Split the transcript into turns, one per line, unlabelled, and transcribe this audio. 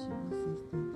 she insisted